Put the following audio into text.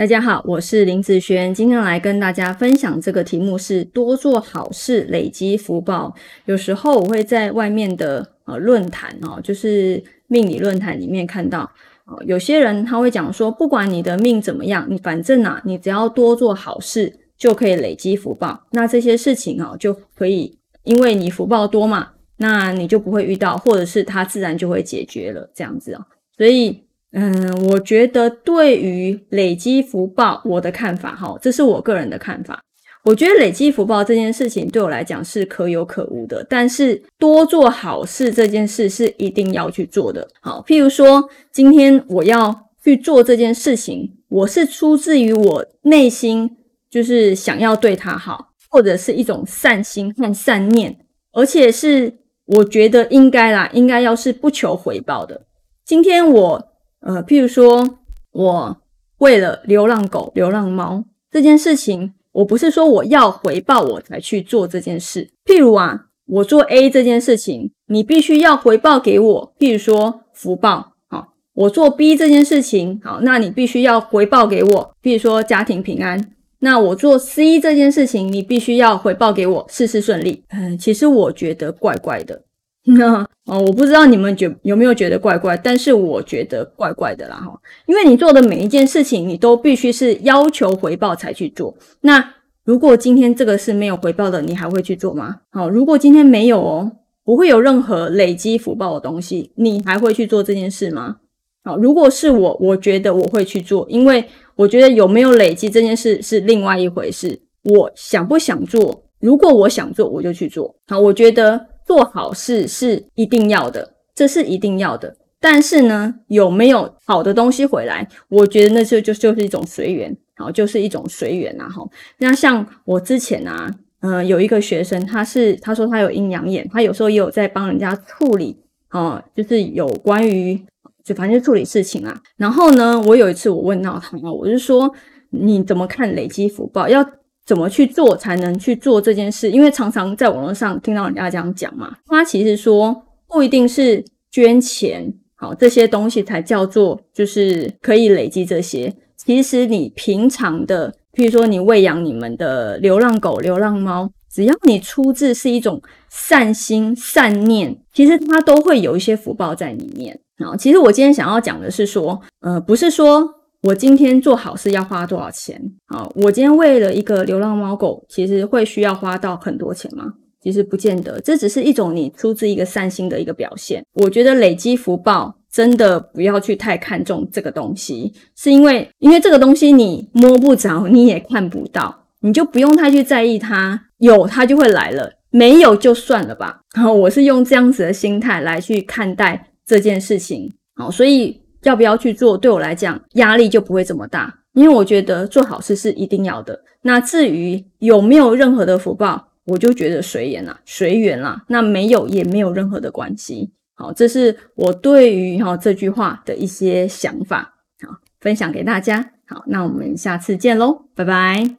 大家好，我是林子轩，今天来跟大家分享这个题目是多做好事累积福报。有时候我会在外面的呃论坛哦，就是命理论坛里面看到，有些人他会讲说，不管你的命怎么样，你反正啊，你只要多做好事就可以累积福报。那这些事情哦，就可以因为你福报多嘛，那你就不会遇到，或者是它自然就会解决了这样子哦。所以。嗯，我觉得对于累积福报，我的看法哈，这是我个人的看法。我觉得累积福报这件事情对我来讲是可有可无的，但是多做好事这件事是一定要去做的。好，譬如说今天我要去做这件事情，我是出自于我内心就是想要对他好，或者是一种善心和善念，而且是我觉得应该啦，应该要是不求回报的。今天我。呃，譬如说，我为了流浪狗、流浪猫这件事情，我不是说我要回报我才去做这件事。譬如啊，我做 A 这件事情，你必须要回报给我，譬如说福报。好，我做 B 这件事情，好，那你必须要回报给我，譬如说家庭平安。那我做 C 这件事情，你必须要回报给我事事顺利。嗯，其实我觉得怪怪的。那 哦，我不知道你们觉有没有觉得怪怪，但是我觉得怪怪的啦哈，因为你做的每一件事情，你都必须是要求回报才去做。那如果今天这个是没有回报的，你还会去做吗？好，如果今天没有哦，不会有任何累积福报的东西，你还会去做这件事吗？好，如果是我，我觉得我会去做，因为我觉得有没有累积这件事是另外一回事。我想不想做？如果我想做，我就去做。好，我觉得。做好事是一定要的，这是一定要的。但是呢，有没有好的东西回来？我觉得那就就就是一种随缘，好，就是一种随缘呐。哈，那像我之前啊，嗯，有一个学生，他是他说他有阴阳眼，他有时候也有在帮人家处理，哦，就是有关于就反正处理事情啊。然后呢，我有一次我问到他，我就说你怎么看累积福报？要怎么去做才能去做这件事？因为常常在网络上听到人家这样讲嘛。他其实说不一定是捐钱，好这些东西才叫做就是可以累积这些。其实你平常的，譬如说你喂养你们的流浪狗、流浪猫，只要你出自是一种善心、善念，其实它都会有一些福报在里面。啊，其实我今天想要讲的是说，呃，不是说。我今天做好事要花多少钱？好，我今天为了一个流浪猫狗，其实会需要花到很多钱吗？其实不见得，这只是一种你出自一个善心的一个表现。我觉得累积福报真的不要去太看重这个东西，是因为因为这个东西你摸不着，你也看不到，你就不用太去在意它，有它就会来了，没有就算了吧。然后我是用这样子的心态来去看待这件事情，好，所以。要不要去做？对我来讲，压力就不会这么大，因为我觉得做好事是一定要的。那至于有没有任何的福报，我就觉得随缘啦，随缘啦。那没有也没有任何的关系。好，这是我对于哈这句话的一些想法，好，分享给大家。好，那我们下次见喽，拜拜。